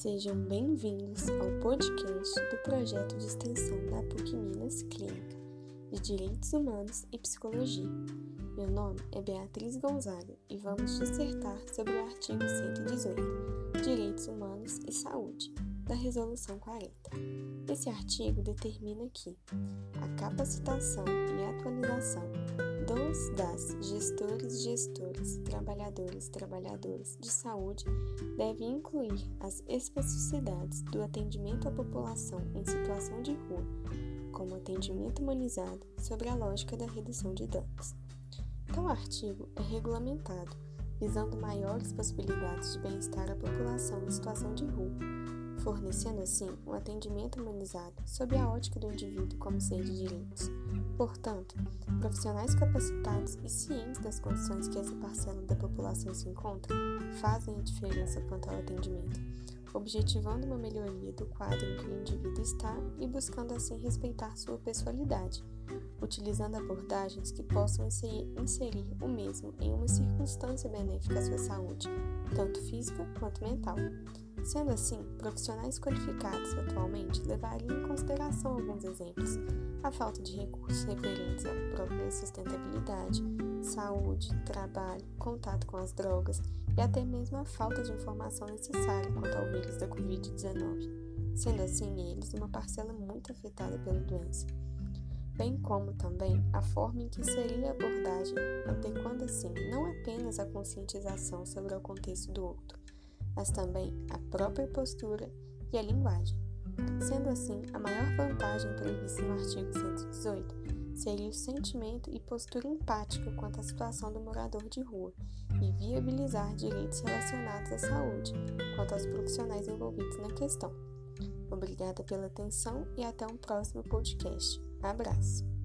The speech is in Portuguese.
Sejam bem-vindos ao podcast do projeto de extensão da PUC Minas Clínica de Direitos Humanos e Psicologia. Meu nome é Beatriz Gonzaga e vamos dissertar sobre o artigo 118, Direitos Humanos e Saúde, da Resolução 40. Esse artigo determina que a capacitação e atualização dos das gestores, gestores, trabalhadores, trabalhadoras de saúde deve incluir as especificidades do atendimento à população em situação de rua, como atendimento humanizado sobre a lógica da redução de danos. Tal artigo é regulamentado visando maiores possibilidades de bem-estar à população em situação de rua, fornecendo assim um atendimento humanizado sob a ótica do indivíduo como ser de direitos. Portanto, profissionais capacitados e cientes das condições que essa parcela da população se encontra fazem a diferença quanto ao atendimento, objetivando uma melhoria do quadro em que o indivíduo está e buscando assim respeitar sua pessoalidade, utilizando abordagens que possam inserir o mesmo em uma circunstância benéfica à sua saúde, tanto física quanto mental. Sendo assim, profissionais qualificados atualmente levariam em consideração alguns exemplos: a falta de recursos referentes à própria sustentabilidade, saúde, trabalho, contato com as drogas e até mesmo a falta de informação necessária quanto ao vírus da Covid-19, sendo assim eles uma parcela muito afetada pela doença. Bem como também a forma em que seria a abordagem, adequando assim não apenas a conscientização sobre o contexto do outro, mas também a própria postura e a linguagem. Sendo assim, a maior vantagem prevista no artigo 118 seria o sentimento e postura empática quanto à situação do morador de rua e viabilizar direitos relacionados à saúde quanto aos profissionais envolvidos na questão. Obrigada pela atenção e até um próximo podcast. Abraço!